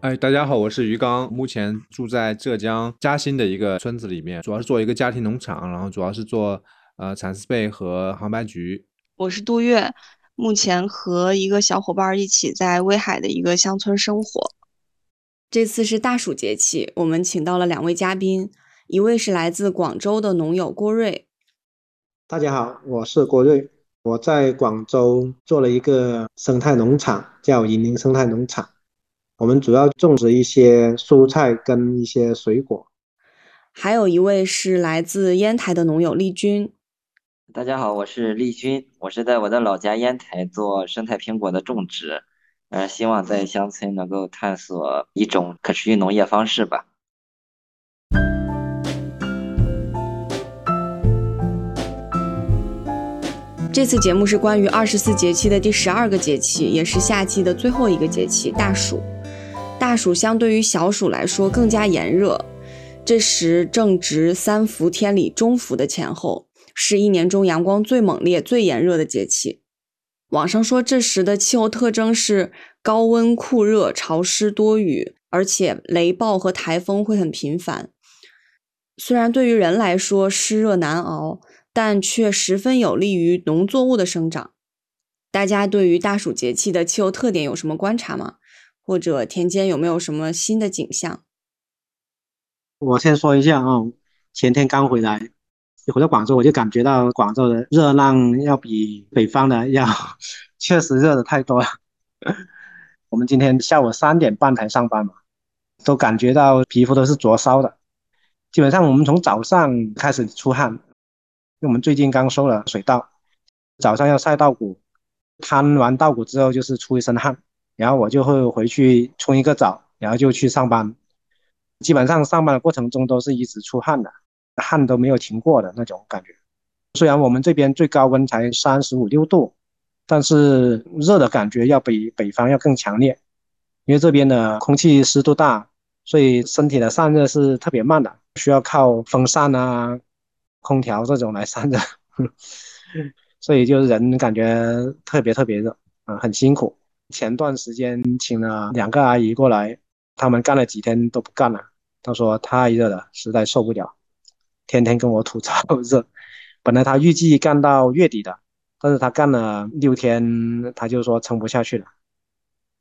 哎，大家好，我是于刚，目前住在浙江嘉兴的一个村子里面，主要是做一个家庭农场，然后主要是做呃蚕丝被和杭白菊。我是杜月，目前和一个小伙伴一起在威海的一个乡村生活。这次是大暑节气，我们请到了两位嘉宾，一位是来自广州的农友郭瑞。大家好，我是郭瑞，我在广州做了一个生态农场，叫银林生态农场。我们主要种植一些蔬菜跟一些水果。还有一位是来自烟台的农友丽君。大家好，我是丽君，我是在我的老家烟台做生态苹果的种植，呃，希望在乡村能够探索一种可持续农业方式吧。这次节目是关于二十四节气的第十二个节气，也是夏季的最后一个节气——大暑。大暑相对于小暑来说更加炎热，这时正值三伏天里中伏的前后，是一年中阳光最猛烈、最炎热的节气。网上说这时的气候特征是高温、酷热、潮湿、多雨，而且雷暴和台风会很频繁。虽然对于人来说湿热难熬，但却十分有利于农作物的生长。大家对于大暑节气的气候特点有什么观察吗？或者田间有没有什么新的景象？我先说一下啊，前天刚回来，一回到广州，我就感觉到广州的热浪要比北方的要 确实热的太多了。我们今天下午三点半才上班嘛，都感觉到皮肤都是灼烧的。基本上我们从早上开始出汗，因为我们最近刚收了水稻，早上要晒稻谷，摊完稻谷之后就是出一身汗。然后我就会回去冲一个澡，然后就去上班。基本上上班的过程中都是一直出汗的，汗都没有停过的那种感觉。虽然我们这边最高温才三十五六度，但是热的感觉要比北方要更强烈，因为这边的空气湿度大，所以身体的散热是特别慢的，需要靠风扇啊、空调这种来散热，所以就是人感觉特别特别热，啊，很辛苦。前段时间请了两个阿姨过来，他们干了几天都不干了。他说太热了，实在受不了，天天跟我吐槽热。本来他预计干到月底的，但是他干了六天，他就说撑不下去了，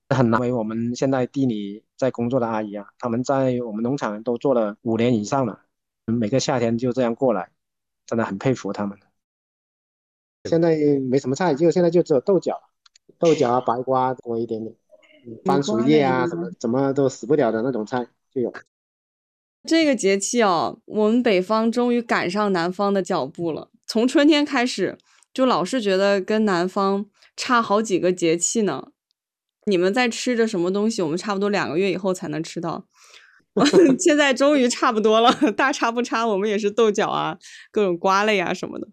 很难为我们现在地里在工作的阿姨啊，他们在我们农场都做了五年以上了，每个夏天就这样过来，真的很佩服他们。现在没什么菜，就现在就只有豆角。豆角啊，白瓜多一点点，番薯叶啊，什么怎么都死不了的那种菜就有。这个节气哦，我们北方终于赶上南方的脚步了。从春天开始，就老是觉得跟南方差好几个节气呢。你们在吃着什么东西？我们差不多两个月以后才能吃到。现在终于差不多了，大差不差。我们也是豆角啊，各种瓜类啊什么的。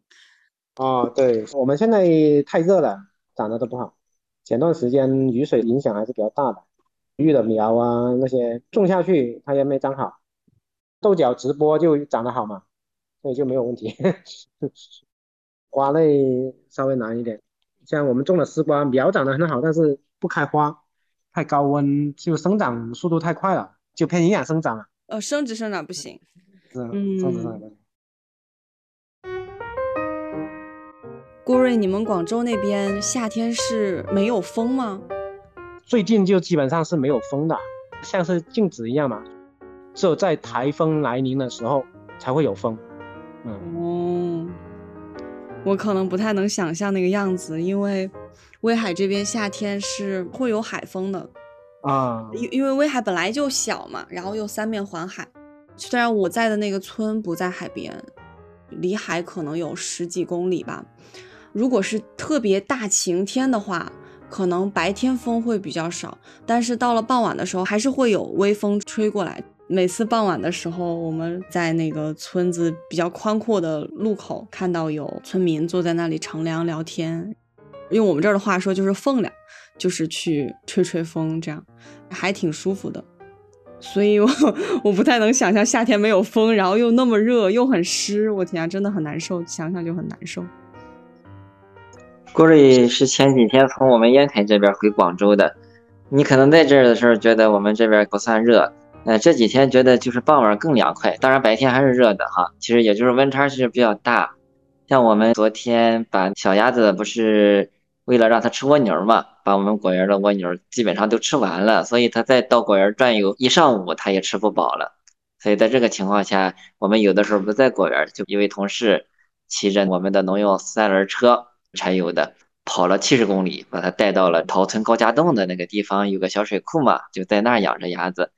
哦，对，我们现在太热了，长得都不好。前段时间雨水影响还是比较大的，育的苗啊那些种下去它也没长好，豆角直播就长得好嘛，所以就没有问题。花类稍微难一点，像我们种的丝瓜苗长得很好，但是不开花，太高温就生长速度太快了，就偏营养生长了。呃，生殖生长不行。是，生殖生长不行。郭瑞，你们广州那边夏天是没有风吗？最近就基本上是没有风的，像是静止一样嘛。只有在台风来临的时候才会有风。嗯，哦，我可能不太能想象那个样子，因为威海这边夏天是会有海风的啊。因因为威海本来就小嘛，然后又三面环海。虽然我在的那个村不在海边，离海可能有十几公里吧。如果是特别大晴天的话，可能白天风会比较少，但是到了傍晚的时候，还是会有微风吹过来，每次傍晚的时候，我们在那个村子比较宽阔的路口看到有村民坐在那里乘凉聊天，用我们这儿的话说就是风凉，就是去吹吹风，这样还挺舒服的。所以，我我不太能想象夏天没有风，然后又那么热又很湿，我天啊，真的很难受，想想就很难受。郭瑞是前几天从我们烟台这边回广州的，你可能在这儿的时候觉得我们这边不算热，呃，这几天觉得就是傍晚更凉快，当然白天还是热的哈，其实也就是温差是比较大。像我们昨天把小鸭子不是。为了让它吃蜗牛嘛，把我们果园的蜗牛基本上都吃完了，所以它再到果园转悠一上午，它也吃不饱了。所以在这个情况下，我们有的时候不在果园，就一位同事骑着我们的农用三轮车，柴油的，跑了七十公里，把它带到了桃村高家洞的那个地方，有个小水库嘛，就在那儿养着鸭子。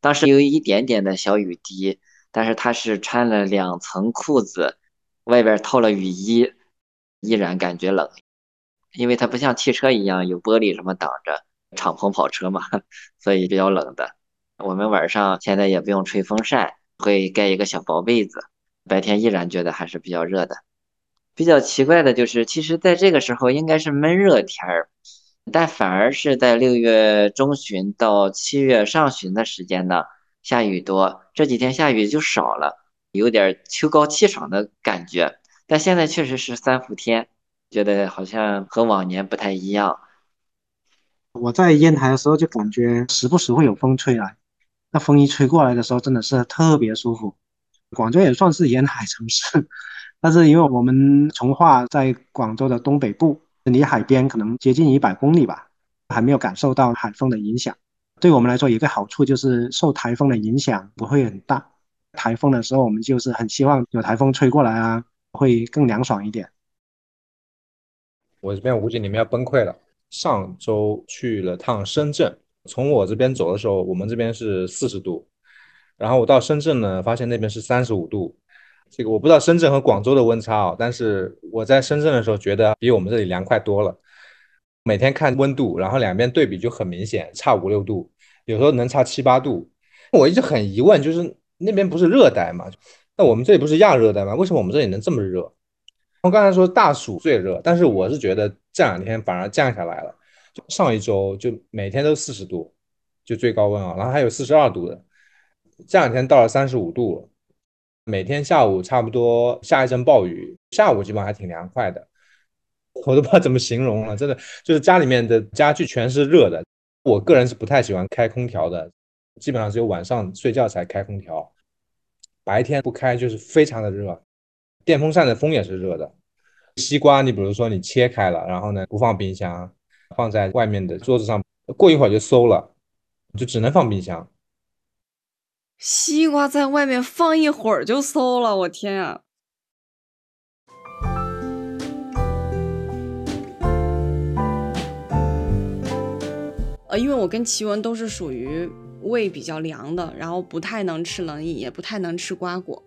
当时有一点点的小雨滴，但是他是穿了两层裤子，外边套了雨衣，依然感觉冷。因为它不像汽车一样有玻璃什么挡着，敞篷跑车嘛，所以比较冷的。我们晚上现在也不用吹风扇，会盖一个小薄被子，白天依然觉得还是比较热的。比较奇怪的就是，其实在这个时候应该是闷热天儿，但反而是在六月中旬到七月上旬的时间呢，下雨多。这几天下雨就少了，有点秋高气爽的感觉。但现在确实是三伏天。觉得好像和往年不太一样。我在烟台的时候就感觉时不时会有风吹来，那风一吹过来的时候真的是特别舒服。广州也算是沿海城市，但是因为我们从化在广州的东北部，离海边可能接近一百公里吧，还没有感受到海风的影响。对我们来说，一个好处就是受台风的影响不会很大。台风的时候，我们就是很希望有台风吹过来啊，会更凉爽一点。我这边我估计你们要崩溃了。上周去了趟深圳，从我这边走的时候，我们这边是四十度，然后我到深圳呢，发现那边是三十五度。这个我不知道深圳和广州的温差啊，但是我在深圳的时候觉得比我们这里凉快多了。每天看温度，然后两边对比就很明显，差五六度，有时候能差七八度。我一直很疑问，就是那边不是热带吗？那我们这里不是亚热带吗？为什么我们这里能这么热？我刚才说大暑最热，但是我是觉得这两天反而降下来了。就上一周就每天都四十度，就最高温啊，然后还有四十二度的。这两天到了三十五度，每天下午差不多下一阵暴雨，下午基本上还挺凉快的。我都不知道怎么形容了，真的就是家里面的家具全是热的。我个人是不太喜欢开空调的，基本上只有晚上睡觉才开空调，白天不开就是非常的热。电风扇的风也是热的。西瓜，你比如说你切开了，然后呢不放冰箱，放在外面的桌子上，过一会儿就馊了，就只能放冰箱。西瓜在外面放一会儿就馊了，我天啊！呃，因为我跟奇文都是属于胃比较凉的，然后不太能吃冷饮，也不太能吃瓜果。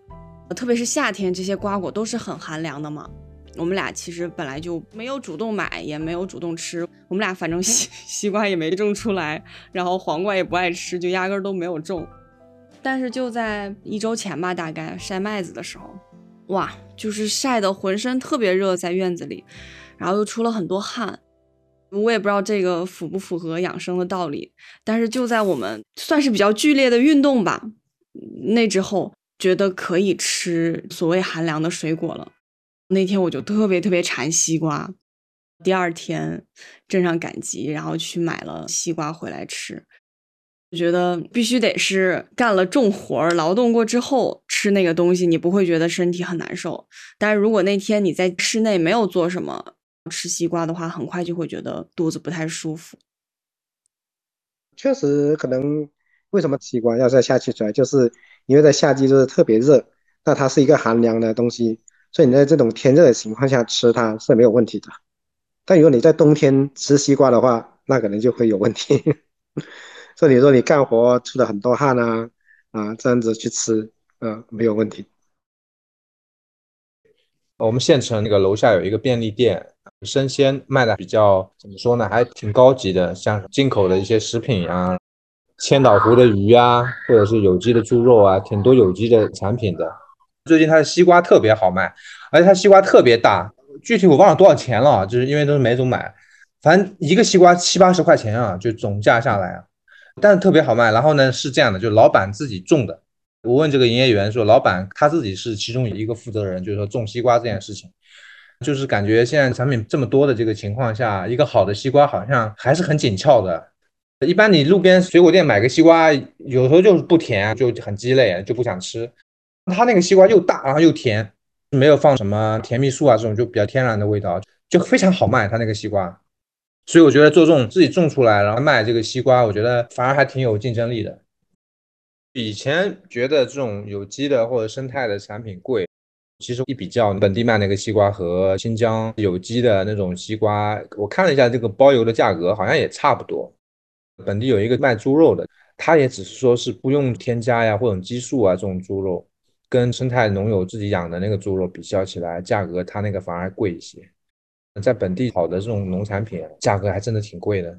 特别是夏天，这些瓜果都是很寒凉的嘛。我们俩其实本来就没有主动买，也没有主动吃。我们俩反正西 西瓜也没种出来，然后黄瓜也不爱吃，就压根都没有种。但是就在一周前吧，大概晒麦子的时候，哇，就是晒得浑身特别热，在院子里，然后又出了很多汗。我也不知道这个符不符合养生的道理，但是就在我们算是比较剧烈的运动吧，那之后。觉得可以吃所谓寒凉的水果了，那天我就特别特别馋西瓜。第二天镇上赶集，然后去买了西瓜回来吃。我觉得必须得是干了重活儿、劳动过之后吃那个东西，你不会觉得身体很难受。但是如果那天你在室内没有做什么，吃西瓜的话，很快就会觉得肚子不太舒服。确实，可能为什么西瓜要在夏季出来，就是。因为在夏季就是特别热，那它是一个寒凉的东西，所以你在这种天热的情况下吃它是没有问题的。但如果你在冬天吃西瓜的话，那可能就会有问题。所以你说你干活出了很多汗啊啊，这样子去吃，嗯，没有问题。我们县城那个楼下有一个便利店，生鲜卖的比较怎么说呢，还挺高级的，像进口的一些食品啊。千岛湖的鱼啊，或者是有机的猪肉啊，挺多有机的产品的。最近它的西瓜特别好卖，而且它西瓜特别大，具体我忘了多少钱了，就是因为都是没总买，反正一个西瓜七八十块钱啊，就总价下来，但是特别好卖。然后呢是这样的，就老板自己种的。我问这个营业员说，老板他自己是其中一个负责人，就是说种西瓜这件事情，就是感觉现在产品这么多的这个情况下，一个好的西瓜好像还是很紧俏的。一般你路边水果店买个西瓜，有时候就是不甜，就很鸡肋，就不想吃。他那个西瓜又大，然后又甜，没有放什么甜蜜素啊，这种就比较天然的味道，就非常好卖。他那个西瓜，所以我觉得做这种自己种出来然后卖这个西瓜，我觉得反而还挺有竞争力的。以前觉得这种有机的或者生态的产品贵，其实一比较本地卖那个西瓜和新疆有机的那种西瓜，我看了一下这个包邮的价格，好像也差不多。本地有一个卖猪肉的，他也只是说是不用添加呀或者激素啊这种猪肉，跟生态农友自己养的那个猪肉比较起来，价格他那个反而贵一些。在本地好的这种农产品，价格还真的挺贵的。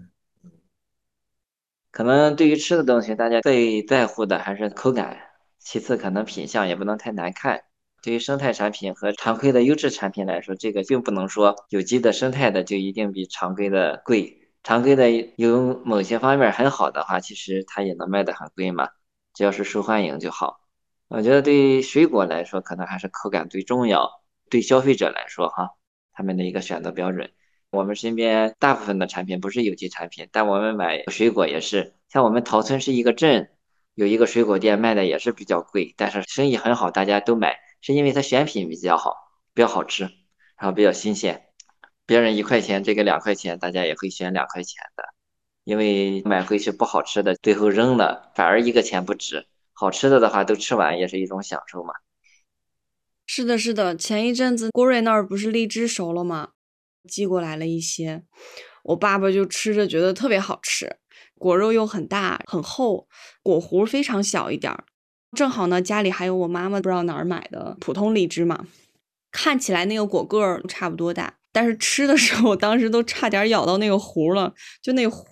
可能对于吃的东西，大家最在乎的还是口感，其次可能品相也不能太难看。对于生态产品和常规的优质产品来说，这个并不能说有机的生态的就一定比常规的贵。常规的有某些方面很好的话，其实它也能卖得很贵嘛，只要是受欢迎就好。我觉得对于水果来说，可能还是口感最重要。对消费者来说，哈，他们的一个选择标准。我们身边大部分的产品不是有机产品，但我们买水果也是。像我们桃村是一个镇，有一个水果店卖的也是比较贵，但是生意很好，大家都买，是因为它选品比较好，比较好吃，然后比较新鲜。别人一块钱，这个两块钱，大家也会选两块钱的，因为买回去不好吃的，最后扔了，反而一个钱不值。好吃的的话，都吃完也是一种享受嘛。是的，是的，前一阵子郭瑞那儿不是荔枝熟了吗？寄过来了一些，我爸爸就吃着觉得特别好吃，果肉又很大很厚，果核非常小一点儿。正好呢，家里还有我妈妈不知道哪儿买的普通荔枝嘛，看起来那个果个儿差不多大。但是吃的时候，当时都差点咬到那个核了，就那核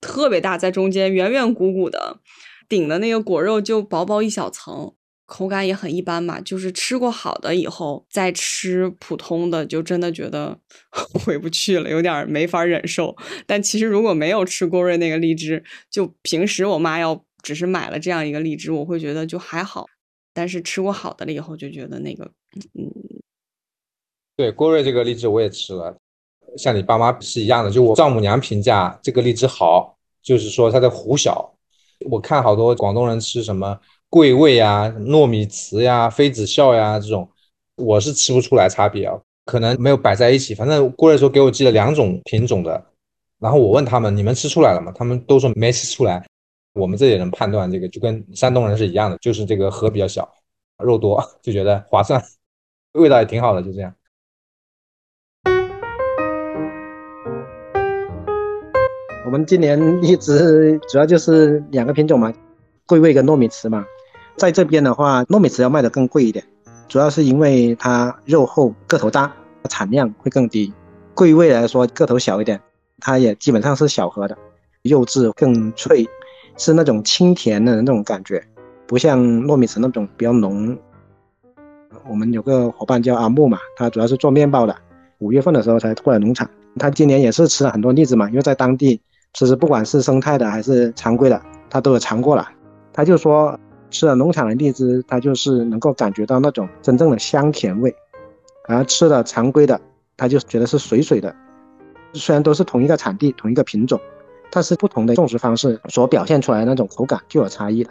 特别大，在中间圆圆鼓鼓的，顶的那个果肉就薄薄一小层，口感也很一般吧。就是吃过好的以后再吃普通的，就真的觉得 回不去了，有点没法忍受。但其实如果没有吃郭瑞那个荔枝，就平时我妈要只是买了这样一个荔枝，我会觉得就还好。但是吃过好的了以后，就觉得那个嗯。对郭瑞这个荔枝我也吃了，像你爸妈是一样的，就我丈母娘评价这个荔枝好，就是说它的核小。我看好多广东人吃什么桂味呀、糯米糍呀、妃子笑呀这种，我是吃不出来差别啊，可能没有摆在一起。反正郭瑞说给我寄了两种品种的，然后我问他们你们吃出来了吗？他们都说没吃出来。我们这里人判断这个就跟山东人是一样的，就是这个核比较小，肉多就觉得划算，味道也挺好的，就这样。我们今年一直主要就是两个品种嘛，桂味跟糯米糍嘛。在这边的话，糯米糍要卖的更贵一点，主要是因为它肉厚、个头大，产量会更低。桂味来说个头小一点，它也基本上是小盒的，肉质更脆，是那种清甜的那种感觉，不像糯米糍那种比较浓。我们有个伙伴叫阿木嘛，他主要是做面包的，五月份的时候才过来农场，他今年也是吃了很多荔枝嘛，因为在当地。其实不管是生态的还是常规的，他都有尝过了。他就说吃了农场的荔枝，它就是能够感觉到那种真正的香甜味，而吃了常规的，他就觉得是水水的。虽然都是同一个产地、同一个品种，但是不同的种植方式所表现出来的那种口感就有差异了。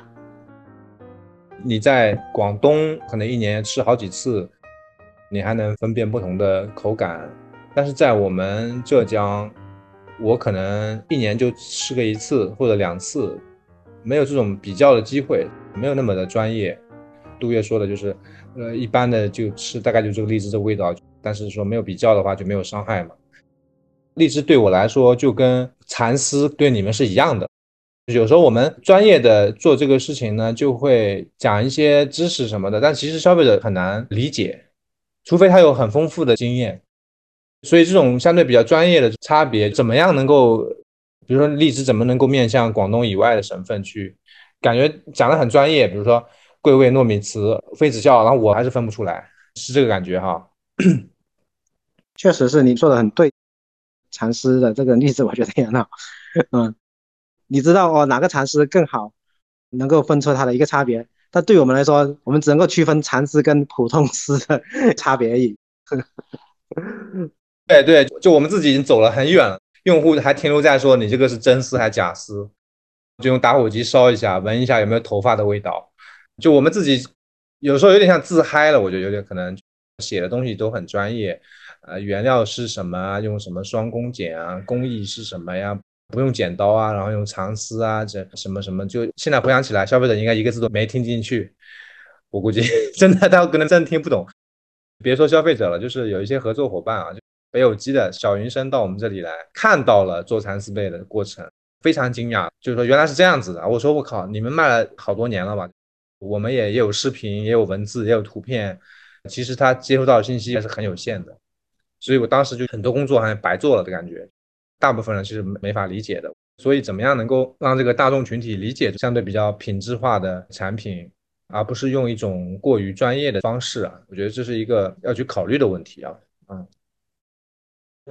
你在广东可能一年吃好几次，你还能分辨不同的口感，但是在我们浙江。我可能一年就吃个一次或者两次，没有这种比较的机会，没有那么的专业。杜月说的就是，呃，一般的就吃大概就这个荔枝的味道，但是说没有比较的话就没有伤害嘛。荔枝对我来说就跟蚕丝对你们是一样的，有时候我们专业的做这个事情呢，就会讲一些知识什么的，但其实消费者很难理解，除非他有很丰富的经验。所以这种相对比较专业的差别，怎么样能够比如说荔枝怎么能够面向广东以外的省份去，感觉讲的很专业，比如说桂味、糯米糍、妃子笑，然后我还是分不出来，是这个感觉哈。确实是你说的很对，蚕丝的这个例子我觉得也很好。嗯，你知道哦哪个蚕丝更好，能够分出它的一个差别。但对我们来说，我们只能够区分蚕丝跟普通丝的差别而已。对对，就我们自己已经走了很远了，用户还停留在说你这个是真丝还是假丝，就用打火机烧一下，闻一下有没有头发的味道。就我们自己有时候有点像自嗨了，我觉得有点可能写的东西都很专业，呃，原料是什么啊？用什么双工剪啊？工艺是什么呀？不用剪刀啊，然后用长丝啊，这什么什么，就现在回想起来，消费者应该一个字都没听进去。我估计真的他可能真的听不懂，别说消费者了，就是有一些合作伙伴啊，就北有机的小云生到我们这里来看到了做蚕丝被的过程，非常惊讶，就是说原来是这样子的。我说我靠，你们卖了好多年了吧？我们也也有视频，也有文字，也有图片，其实他接收到的信息也是很有限的，所以我当时就很多工作好像白做了的感觉。大部分人其实没法理解的，所以怎么样能够让这个大众群体理解相对比较品质化的产品，而不是用一种过于专业的方式啊？我觉得这是一个要去考虑的问题啊。嗯，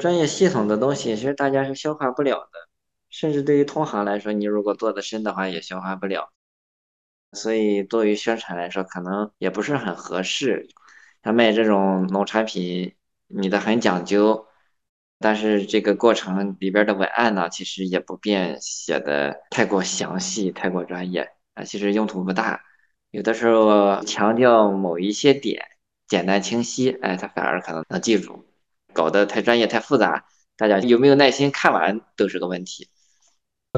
专业系统的东西其实大家是消化不了的，甚至对于同行来说，你如果做的深的话也消化不了。所以作为宣传来说，可能也不是很合适。像卖这种农产品，你的很讲究。但是这个过程里边的文案呢，其实也不便写的太过详细、太过专业啊，其实用途不大。有的时候强调某一些点，简单清晰，哎，他反而可能能记住。搞得太专业、太复杂，大家有没有耐心看完都是个问题。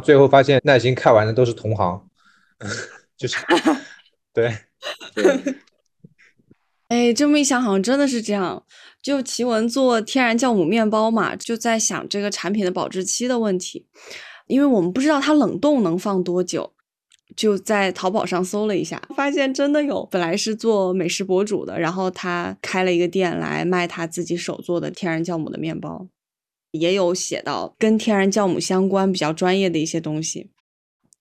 最后发现耐心看完的都是同行，就是对。哎，这么一想，好像真的是这样。就奇文做天然酵母面包嘛，就在想这个产品的保质期的问题，因为我们不知道它冷冻能放多久，就在淘宝上搜了一下，发现真的有。本来是做美食博主的，然后他开了一个店来卖他自己手做的天然酵母的面包，也有写到跟天然酵母相关比较专业的一些东西。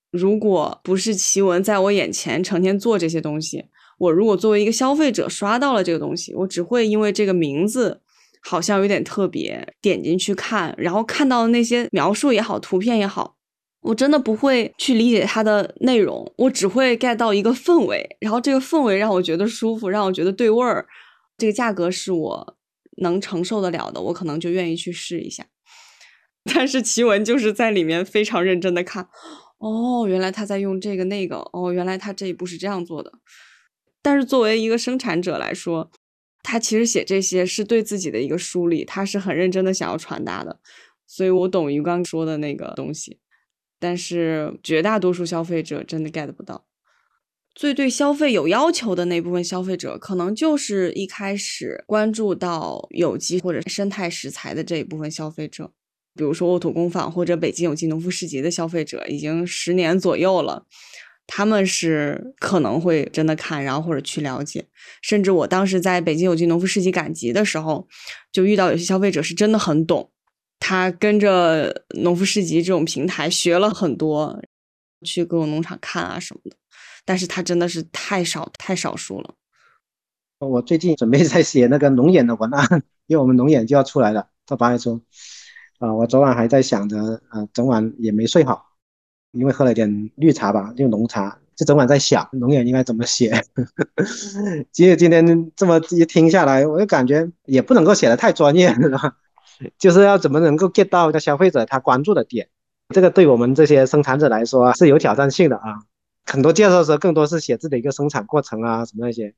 如果不是奇文在我眼前成天做这些东西。我如果作为一个消费者刷到了这个东西，我只会因为这个名字好像有点特别，点进去看，然后看到的那些描述也好，图片也好，我真的不会去理解它的内容，我只会 get 到一个氛围，然后这个氛围让我觉得舒服，让我觉得对味儿，这个价格是我能承受得了的，我可能就愿意去试一下。但是奇文就是在里面非常认真的看，哦，原来他在用这个那个，哦，原来他这一步是这样做的。但是作为一个生产者来说，他其实写这些是对自己的一个梳理，他是很认真的想要传达的，所以我懂于刚说的那个东西。但是绝大多数消费者真的 get 不到。最对消费有要求的那部分消费者，可能就是一开始关注到有机或者生态食材的这一部分消费者，比如说沃土工坊或者北京有机农夫市集的消费者，已经十年左右了。他们是可能会真的看，然后或者去了解，甚至我当时在北京有机农夫市集赶集的时候，就遇到有些消费者是真的很懂，他跟着农夫市集这种平台学了很多，去各种农场看啊什么的，但是他真的是太少太少数了。我最近准备在写那个龙眼的文案，因为我们龙眼就要出来了，到八月初，啊，我昨晚还在想着，啊，整晚也没睡好。因为喝了点绿茶吧，就浓茶，就整晚在想龙眼应该怎么写。其实今天这么一听下来，我就感觉也不能够写的太专业，是吧？就是要怎么能够 get 到消费者他关注的点，这个对我们这些生产者来说是有挑战性的啊。很多介绍的时候更多是写自己的一个生产过程啊什么那些，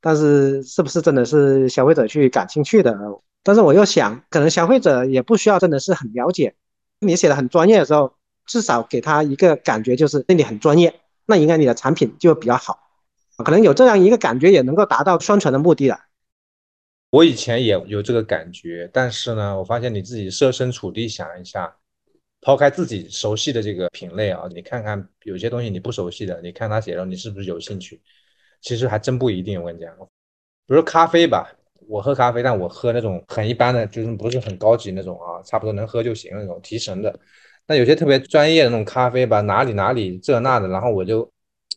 但是是不是真的是消费者去感兴趣的？但是我又想，可能消费者也不需要真的是很了解，你写的很专业的时候。至少给他一个感觉，就是那你很专业，那应该你的产品就比较好，可能有这样一个感觉，也能够达到宣传的目的了。我以前也有这个感觉，但是呢，我发现你自己设身处地想一下，抛开自己熟悉的这个品类啊，你看看有些东西你不熟悉的，你看他写的，你是不是有兴趣？其实还真不一定。我跟你讲，比如咖啡吧，我喝咖啡，但我喝那种很一般的，就是不是很高级那种啊，差不多能喝就行那种提神的。但有些特别专业的那种咖啡吧，哪里哪里这那的，然后我就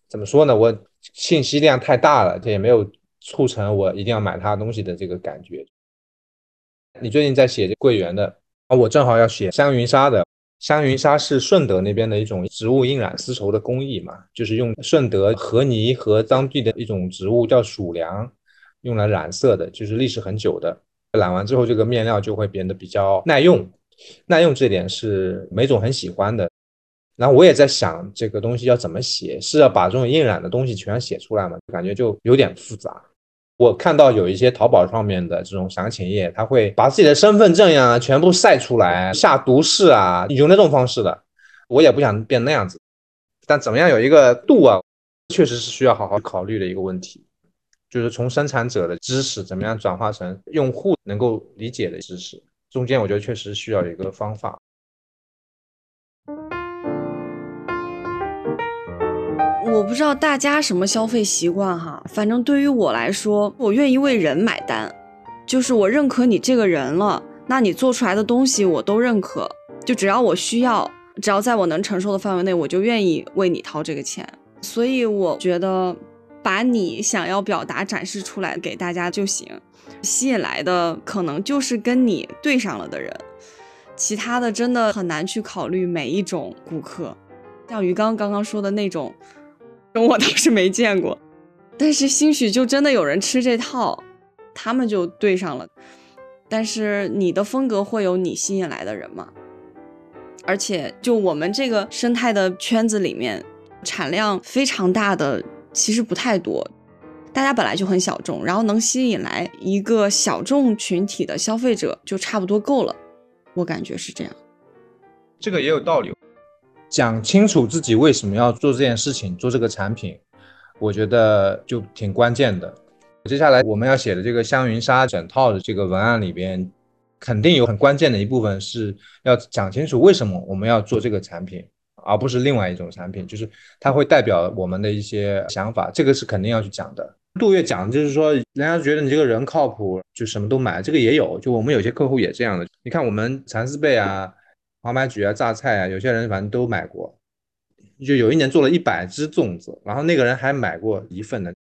怎么说呢？我信息量太大了，这也没有促成我一定要买他东西的这个感觉。你最近在写桂圆的啊，我正好要写香云纱的。香云纱是顺德那边的一种植物印染丝绸的工艺嘛，就是用顺德河泥和当地的一种植物叫鼠梁，用来染色的，就是历史很久的。染完之后，这个面料就会变得比较耐用，耐用这点是梅总很喜欢的。然后我也在想，这个东西要怎么写，是要把这种印染的东西全写出来吗？感觉就有点复杂。我看到有一些淘宝上面的这种详情页，他会把自己的身份证呀全部晒出来，下毒誓啊，有那种方式的。我也不想变那样子，但怎么样有一个度啊，确实是需要好好考虑的一个问题。就是从生产者的知识怎么样转化成用户能够理解的知识，中间我觉得确实需要一个方法。我不知道大家什么消费习惯哈，反正对于我来说，我愿意为人买单，就是我认可你这个人了，那你做出来的东西我都认可，就只要我需要，只要在我能承受的范围内，我就愿意为你掏这个钱。所以我觉得，把你想要表达展示出来给大家就行，吸引来的可能就是跟你对上了的人，其他的真的很难去考虑每一种顾客，像鱼缸刚刚说的那种。我倒是没见过，但是兴许就真的有人吃这套，他们就对上了。但是你的风格会有你吸引来的人吗？而且就我们这个生态的圈子里面，产量非常大的其实不太多，大家本来就很小众，然后能吸引来一个小众群体的消费者就差不多够了，我感觉是这样。这个也有道理。讲清楚自己为什么要做这件事情，做这个产品，我觉得就挺关键的。接下来我们要写的这个香云纱整套的这个文案里边，肯定有很关键的一部分是要讲清楚为什么我们要做这个产品，而不是另外一种产品，就是它会代表我们的一些想法，这个是肯定要去讲的。杜月讲就是说，人家觉得你这个人靠谱，就什么都买，这个也有，就我们有些客户也这样的。你看我们蚕丝被啊。黄白菊啊，榨菜啊，有些人反正都买过。就有一年做了一百只粽子，然后那个人还买过一份的。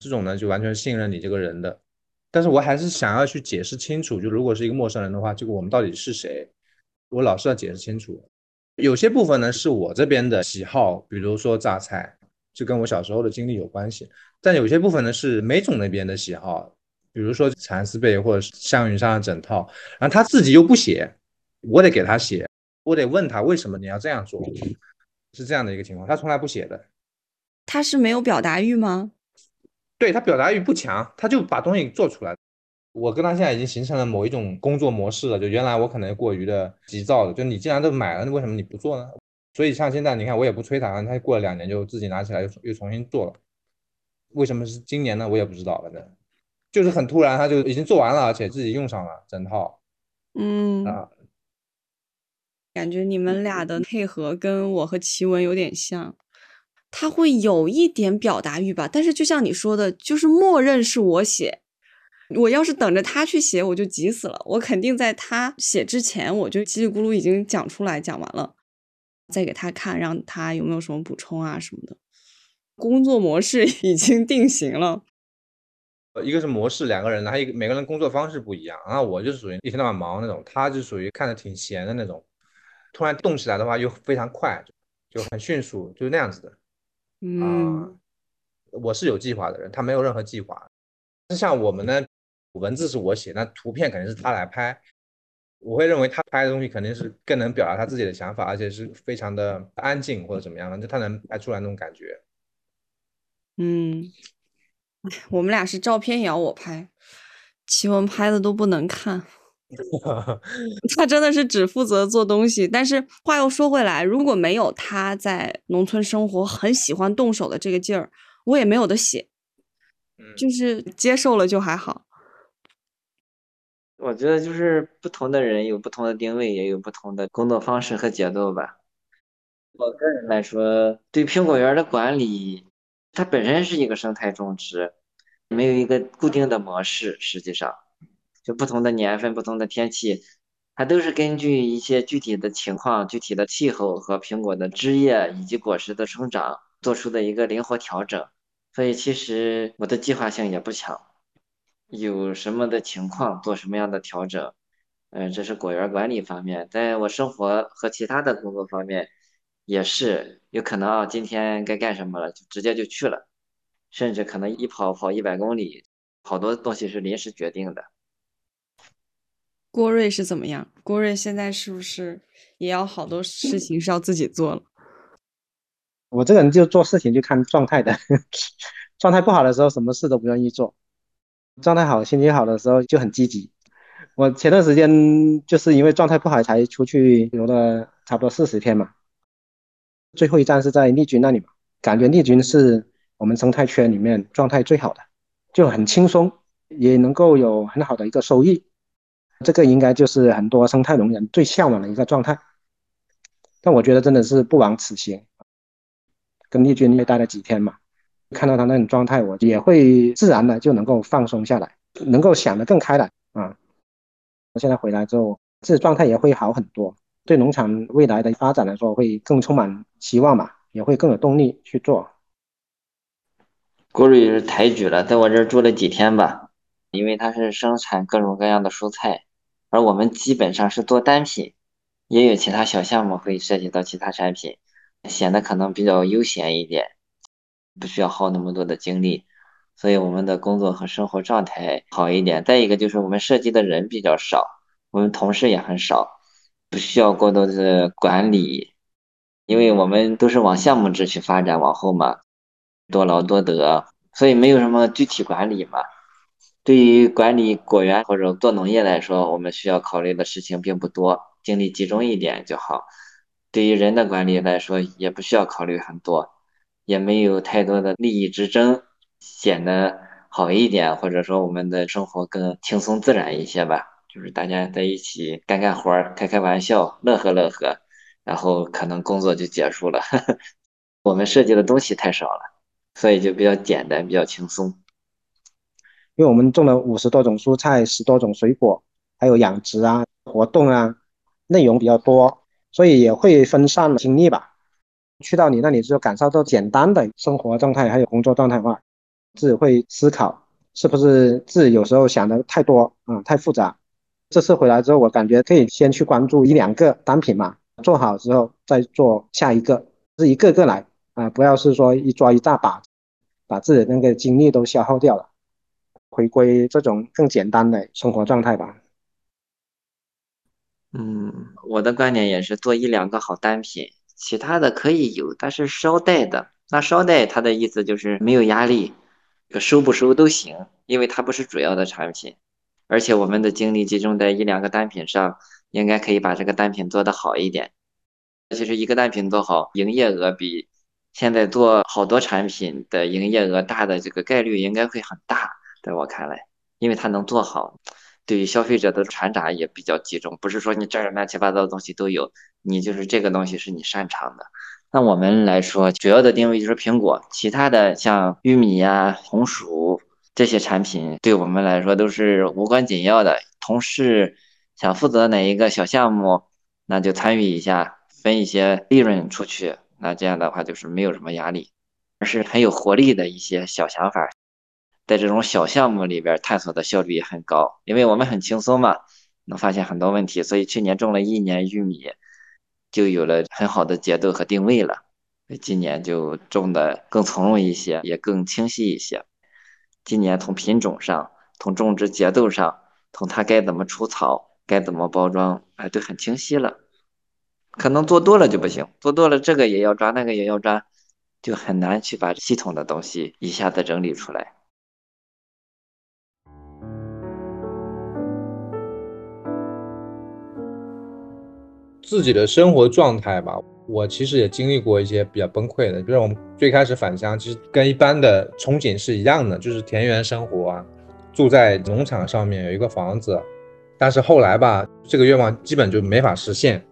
这种呢，就完全信任你这个人的。但是我还是想要去解释清楚，就如果是一个陌生人的话，这个我们到底是谁？我老是要解释清楚。有些部分呢是我这边的喜好，比如说榨菜，就跟我小时候的经历有关系。但有些部分呢是梅总那边的喜好，比如说蚕丝被或者是香云纱整套，然后他自己又不写。我得给他写，我得问他为什么你要这样做，是这样的一个情况。他从来不写的，他是没有表达欲吗？对他表达欲不强，他就把东西做出来。我跟他现在已经形成了某一种工作模式了。就原来我可能过于的急躁的，就你既然都买了，那为什么你不做呢？所以像现在你看，我也不催他，他过了两年就自己拿起来又又重新做了。为什么是今年呢？我也不知道，反正就是很突然，他就已经做完了，而且自己用上了整套。嗯啊。感觉你们俩的配合跟我和奇文有点像，他会有一点表达欲吧，但是就像你说的，就是默认是我写。我要是等着他去写，我就急死了。我肯定在他写之前，我就叽里咕噜已经讲出来，讲完了，再给他看，让他有没有什么补充啊什么的。工作模式 已经定型了。一个是模式，两个人，还有一个每个人工作方式不一样。然后我就是属于一天到晚忙那种，他就属于看着挺闲的那种。突然动起来的话又非常快，就很迅速，就是那样子的。嗯，我是有计划的人，他没有任何计划。像我们呢，文字是我写，那图片肯定是他来拍。我会认为他拍的东西肯定是更能表达他自己的想法，而且是非常的安静或者怎么样的，就他能拍出来那种感觉。嗯，我们俩是照片也要我拍，奇文拍的都不能看。他真的是只负责做东西，但是话又说回来，如果没有他在农村生活，很喜欢动手的这个劲儿，我也没有的写，就是接受了就还好。我觉得就是不同的人有不同的定位，也有不同的工作方式和节奏吧。我个人来说，对苹果园的管理，它本身是一个生态种植，没有一个固定的模式，实际上。就不同的年份、不同的天气，它都是根据一些具体的情况、具体的气候和苹果的枝叶以及果实的生长做出的一个灵活调整。所以其实我的计划性也不强，有什么的情况做什么样的调整。嗯，这是果园管理方面，在我生活和其他的工作方面，也是有可能啊，今天该干什么了，就直接就去了，甚至可能一跑跑一百公里，好多东西是临时决定的。郭瑞是怎么样？郭瑞现在是不是也要好多事情是要自己做了？我这个人就做事情就看状态的，状态不好的时候，什么事都不愿意做；状态好、心情好的时候就很积极。我前段时间就是因为状态不好，才出去游了差不多四十天嘛。最后一站是在丽君那里嘛，感觉丽君是我们生态圈里面状态最好的，就很轻松，也能够有很好的一个收益。这个应该就是很多生态农人最向往的一个状态。但我觉得真的是不枉此行，跟丽君也待了几天嘛，看到他那种状态，我也会自然的就能够放松下来，能够想得更开了啊。我现在回来之后，自己状态也会好很多，对农场未来的发展来说会更充满希望吧，也会更有动力去做。郭瑞是抬举了，在我这儿住了几天吧，因为他是生产各种各样的蔬菜，而我们基本上是做单品，也有其他小项目会涉及到其他产品，显得可能比较悠闲一点，不需要耗那么多的精力。所以我们的工作和生活状态好一点。再一个就是我们涉及的人比较少，我们同事也很少，不需要过多的管理，因为我们都是往项目制去发展，往后嘛，多劳多得，所以没有什么具体管理嘛。对于管理果园或者做农业来说，我们需要考虑的事情并不多，精力集中一点就好。对于人的管理来说，也不需要考虑很多，也没有太多的利益之争。显得好一点，或者说我们的生活更轻松自然一些吧。就是大家在一起干干活儿、开开玩笑、乐呵乐呵，然后可能工作就结束了。我们设计的东西太少了，所以就比较简单、比较轻松。因为我们种了五十多种蔬菜、十多种水果，还有养殖啊、活动啊，内容比较多，所以也会分散精力吧。去到你那里就感受到简单的生活状态，还有工作状态的话。自己会思考，是不是自己有时候想的太多啊，太复杂。这次回来之后，我感觉可以先去关注一两个单品嘛，做好之后再做下一个，是一个个来啊，不要是说一抓一大把，把自己那个精力都消耗掉了。回归这种更简单的生活状态吧。嗯，我的观点也是做一两个好单品，其他的可以有，但是捎带的。那捎带它的意思就是没有压力。收不收都行，因为它不是主要的产品，而且我们的精力集中在一两个单品上，应该可以把这个单品做得好一点。其实一个单品做好，营业额比现在做好多产品的营业额大的这个概率应该会很大，在我看来，因为它能做好，对于消费者的传达也比较集中，不是说你这儿乱七八糟的东西都有，你就是这个东西是你擅长的。那我们来说，主要的定位就是苹果，其他的像玉米呀、红薯这些产品，对我们来说都是无关紧要的。同事想负责哪一个小项目，那就参与一下，分一些利润出去。那这样的话就是没有什么压力，而是很有活力的一些小想法，在这种小项目里边探索的效率也很高，因为我们很轻松嘛，能发现很多问题。所以去年种了一年玉米。就有了很好的节奏和定位了，今年就种的更从容一些，也更清晰一些。今年从品种上、从种植节奏上、从它该怎么除草、该怎么包装，哎，都很清晰了。可能做多了就不行，做多了这个也要抓，那个也要抓，就很难去把系统的东西一下子整理出来。自己的生活状态吧，我其实也经历过一些比较崩溃的。比如我们最开始返乡，其实跟一般的憧憬是一样的，就是田园生活啊，住在农场上面有一个房子。但是后来吧，这个愿望基本就没法实现。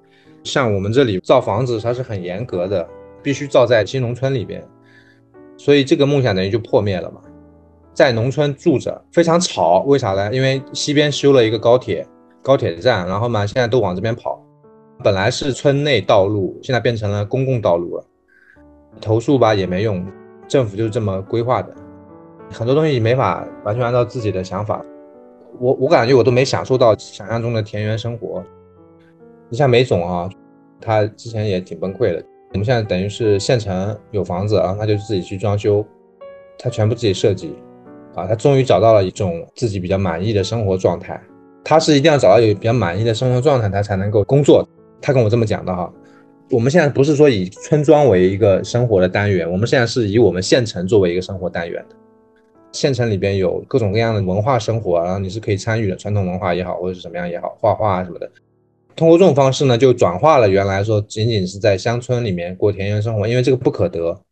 像我们这里造房子，它是很严格的，必须造在新农村里边，所以这个梦想等于就破灭了嘛。在农村住着非常吵，为啥呢？因为西边修了一个高铁。高铁站，然后嘛，现在都往这边跑。本来是村内道路，现在变成了公共道路了。投诉吧也没用，政府就是这么规划的，很多东西没法完全按照自己的想法。我我感觉我都没享受到想象中的田园生活。你像梅总啊，他之前也挺崩溃的。我们现在等于是县城有房子，然后他就自己去装修，他全部自己设计，啊，他终于找到了一种自己比较满意的生活状态。他是一定要找到有比较满意的生活状态，他才能够工作。他跟我这么讲的哈。我们现在不是说以村庄为一个生活的单元，我们现在是以我们县城作为一个生活单元的。县城里边有各种各样的文化生活，然后你是可以参与的，传统文化也好，或者是什么样也好，画画啊什么的。通过这种方式呢，就转化了原来说仅仅是在乡村里面过田园生活，因为这个不可得，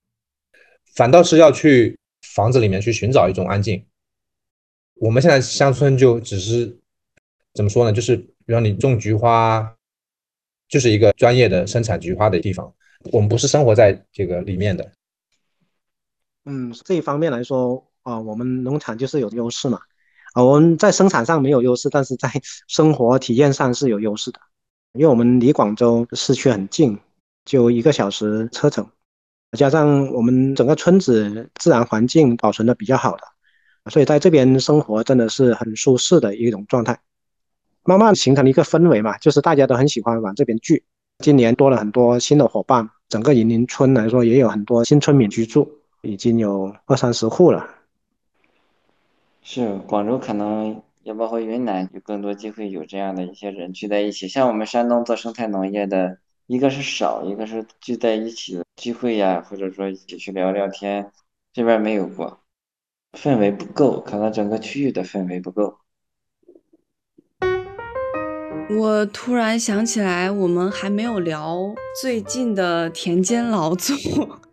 反倒是要去房子里面去寻找一种安静。我们现在乡村就只是怎么说呢？就是比方你种菊花。就是一个专业的生产菊花的地方，我们不是生活在这个里面的。嗯，这一方面来说啊，我们农场就是有优势嘛。啊，我们在生产上没有优势，但是在生活体验上是有优势的，因为我们离广州市区很近，就一个小时车程，加上我们整个村子自然环境保存的比较好的，所以在这边生活真的是很舒适的一种状态。慢慢形成了一个氛围嘛，就是大家都很喜欢往这边聚。今年多了很多新的伙伴，整个银林村来说也有很多新村民居住，已经有二三十户了。是广州可能也包括云南，有更多机会有这样的一些人聚在一起。像我们山东做生态农业的，一个是少，一个是聚在一起聚会呀，或者说一起去聊聊天，这边没有过，氛围不够，可能整个区域的氛围不够。我突然想起来，我们还没有聊最近的田间劳作。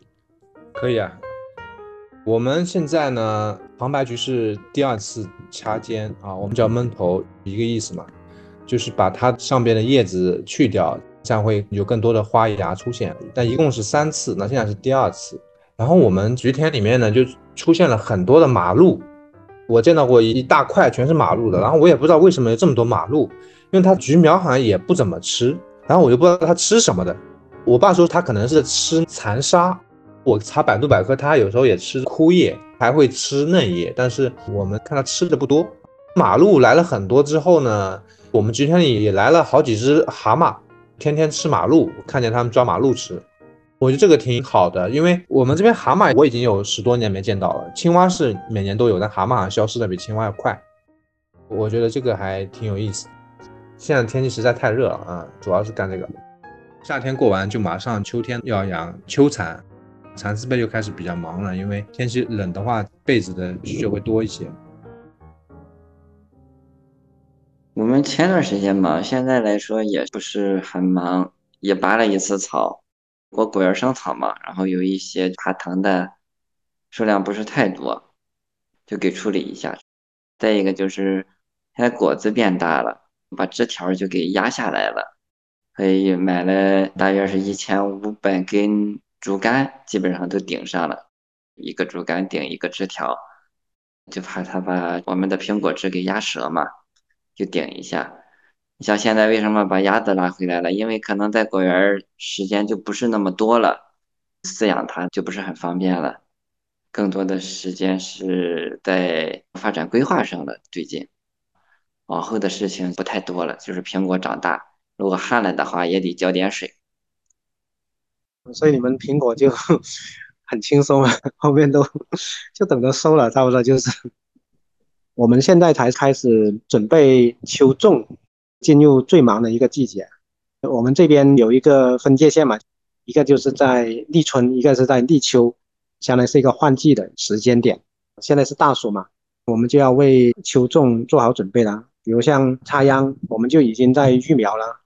可以啊，我们现在呢，黄白菊是第二次掐尖啊，我们叫闷头，一个意思嘛，就是把它上边的叶子去掉，这样会有更多的花芽出现。但一共是三次，那现在是第二次。然后我们菊田里面呢，就出现了很多的马路，我见到过一大块全是马路的，然后我也不知道为什么有这么多马路。因为它菊苗好像也不怎么吃，然后我就不知道它吃什么的。我爸说它可能是吃残沙，我查百度百科，它有时候也吃枯叶，还会吃嫩叶，但是我们看它吃的不多。马路来了很多之后呢，我们菊田里也来了好几只蛤蟆，天天吃马路，看见他们抓马路吃，我觉得这个挺好的，因为我们这边蛤蟆我已经有十多年没见到了，青蛙是每年都有，但蛤蟆好像消失的比青蛙要快，我觉得这个还挺有意思。现在天气实在太热了啊，主要是干这个。夏天过完就马上秋天要养秋蚕，蚕丝被就开始比较忙了，因为天气冷的话，被子的需求会多一些。我们前段时间忙，现在来说也不是很忙，也拔了一次草，我果园生草嘛，然后有一些爬藤的数量不是太多，就给处理一下。再一个就是现在果子变大了。把枝条就给压下来了，所以买了大约是一千五百根竹竿，基本上都顶上了，一个竹竿顶一个枝条，就怕它把我们的苹果枝给压折嘛，就顶一下。你像现在为什么把鸭子拉回来了？因为可能在果园时间就不是那么多了，饲养它就不是很方便了，更多的时间是在发展规划上了，最近。往后的事情不太多了，就是苹果长大，如果旱了的话，也得浇点水。所以你们苹果就 很轻松了，后面都 就等着收了，差不多就是。我们现在才开始准备秋种，进入最忙的一个季节。我们这边有一个分界线嘛，一个就是在立春，一个是在立秋，相当于是一个换季的时间点。现在是大暑嘛，我们就要为秋种做好准备了。比如像插秧，我们就已经在育苗了，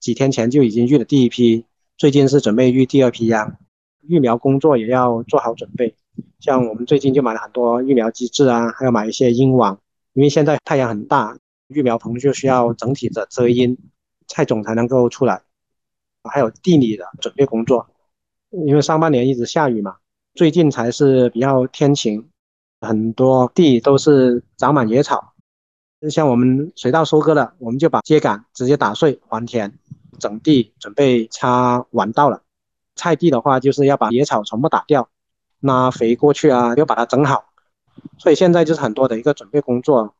几天前就已经育了第一批，最近是准备育第二批秧，育苗工作也要做好准备。像我们最近就买了很多育苗机制啊，还要买一些阴网，因为现在太阳很大，育苗棚就需要整体的遮阴，菜种才能够出来。还有地里的准备工作，因为上半年一直下雨嘛，最近才是比较天晴，很多地都是长满野草。就像我们水稻收割了，我们就把秸秆直接打碎还田，整地准备插晚稻了。菜地的话，就是要把野草全部打掉，拉肥过去啊，要把它整好。所以现在就是很多的一个准备工作。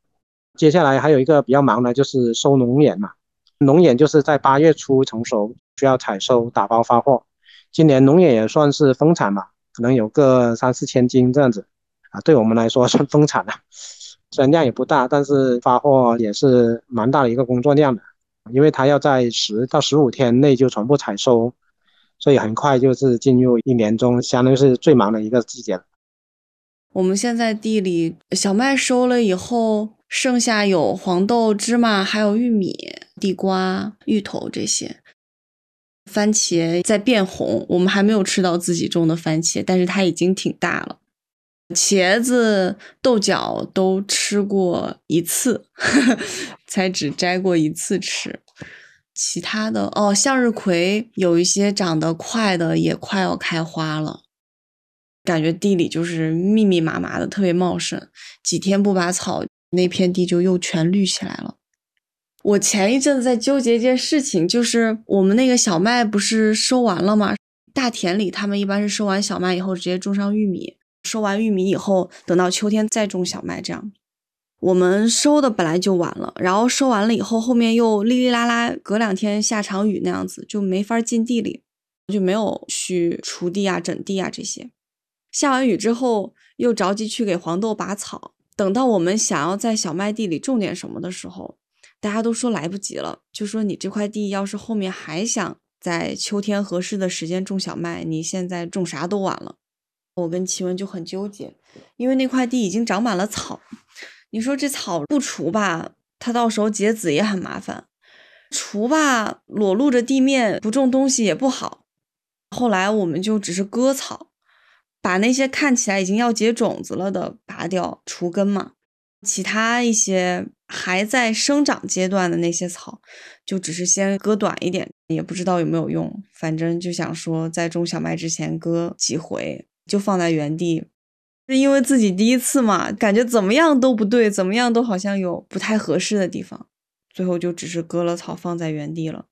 接下来还有一个比较忙的，就是收龙眼嘛。龙眼就是在八月初成熟，需要采收打包发货。今年龙眼也算是丰产嘛，可能有个三四千斤这样子啊，对我们来说算丰产了。虽然量也不大，但是发货也是蛮大的一个工作量的，因为它要在十到十五天内就全部采收，所以很快就是进入一年中相当于是最忙的一个季节了。我们现在地里小麦收了以后，剩下有黄豆、芝麻，还有玉米、地瓜、芋头这些。番茄在变红，我们还没有吃到自己种的番茄，但是它已经挺大了。茄子、豆角都吃过一次，才只摘过一次吃。其他的哦，向日葵有一些长得快的也快要开花了。感觉地里就是密密麻麻的，特别茂盛。几天不拔草，那片地就又全绿起来了。我前一阵子在纠结一件事情，就是我们那个小麦不是收完了吗？大田里他们一般是收完小麦以后直接种上玉米，收完玉米以后等到秋天再种小麦。这样我们收的本来就晚了，然后收完了以后，后面又哩哩啦啦，隔两天下场雨那样子，就没法进地里，就没有去锄地啊、整地啊这些。下完雨之后，又着急去给黄豆拔草。等到我们想要在小麦地里种点什么的时候，大家都说来不及了。就说你这块地要是后面还想在秋天合适的时间种小麦，你现在种啥都晚了。我跟奇文就很纠结，因为那块地已经长满了草。你说这草不除吧，它到时候结籽也很麻烦；除吧，裸露着地面不种东西也不好。后来我们就只是割草。把那些看起来已经要结种子了的拔掉除根嘛，其他一些还在生长阶段的那些草，就只是先割短一点，也不知道有没有用。反正就想说，在种小麦之前割几回，就放在原地。是因为自己第一次嘛，感觉怎么样都不对，怎么样都好像有不太合适的地方，最后就只是割了草放在原地了。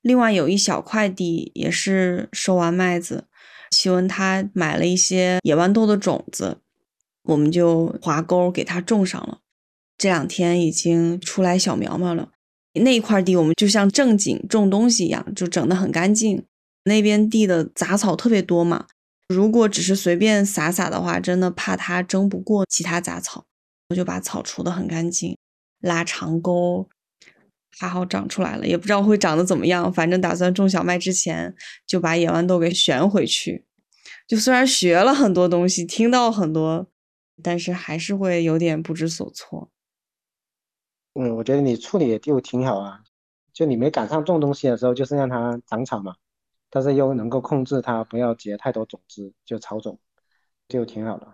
另外有一小块地也是收完麦子。奇文他买了一些野豌豆的种子，我们就划沟给他种上了。这两天已经出来小苗苗了。那一块地我们就像正经种东西一样，就整得很干净。那边地的杂草特别多嘛，如果只是随便撒撒的话，真的怕它争不过其他杂草。我就把草除得很干净，拉长沟。还好长出来了，也不知道会长得怎么样。反正打算种小麦之前就把野豌豆给旋回去。就虽然学了很多东西，听到很多，但是还是会有点不知所措。嗯，我觉得你处理的就挺好啊。就你没赶上种东西的时候，就是让它长草嘛，但是又能够控制它不要结太多种子，就草种，就挺好的。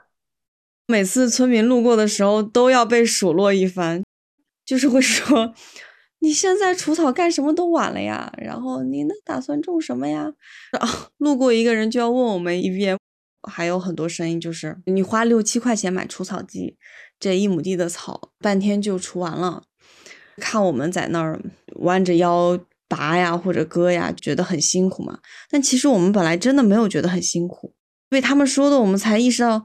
每次村民路过的时候都要被数落一番，就是会说。你现在除草干什么都晚了呀，然后你那打算种什么呀？啊，路过一个人就要问我们一遍，还有很多声音就是你花六七块钱买除草剂，这一亩地的草半天就除完了，看我们在那儿弯着腰拔呀或者割呀，觉得很辛苦嘛。但其实我们本来真的没有觉得很辛苦，被他们说的我们才意识到。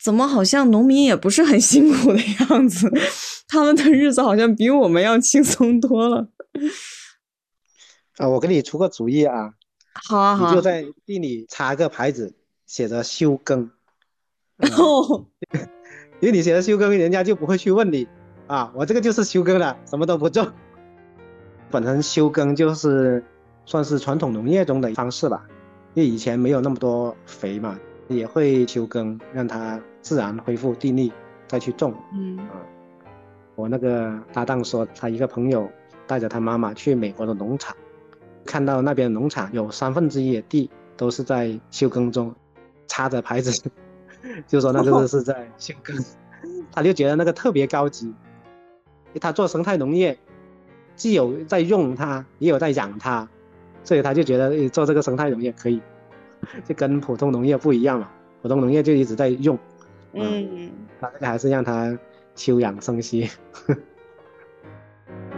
怎么好像农民也不是很辛苦的样子？他们的日子好像比我们要轻松多了。啊，我给你出个主意啊！好啊好。你就在地里插个牌子，写着休耕。哦。因为你写着休耕，人家就不会去问你啊。我这个就是休耕了，什么都不种。本身休耕就是算是传统农业中的方式吧，因为以前没有那么多肥嘛。也会休耕，让它自然恢复地力，再去种。嗯啊，我那个搭档说，他一个朋友带着他妈妈去美国的农场，看到那边农场有三分之一的地都是在休耕中，插着牌子，就说那个是在休耕，他就觉得那个特别高级。他做生态农业，既有在用它，也有在养它，所以他就觉得做这个生态农业可以，就跟普通农业不一样了。普通农业就一直在用，嗯，他这个还是让它休养生息。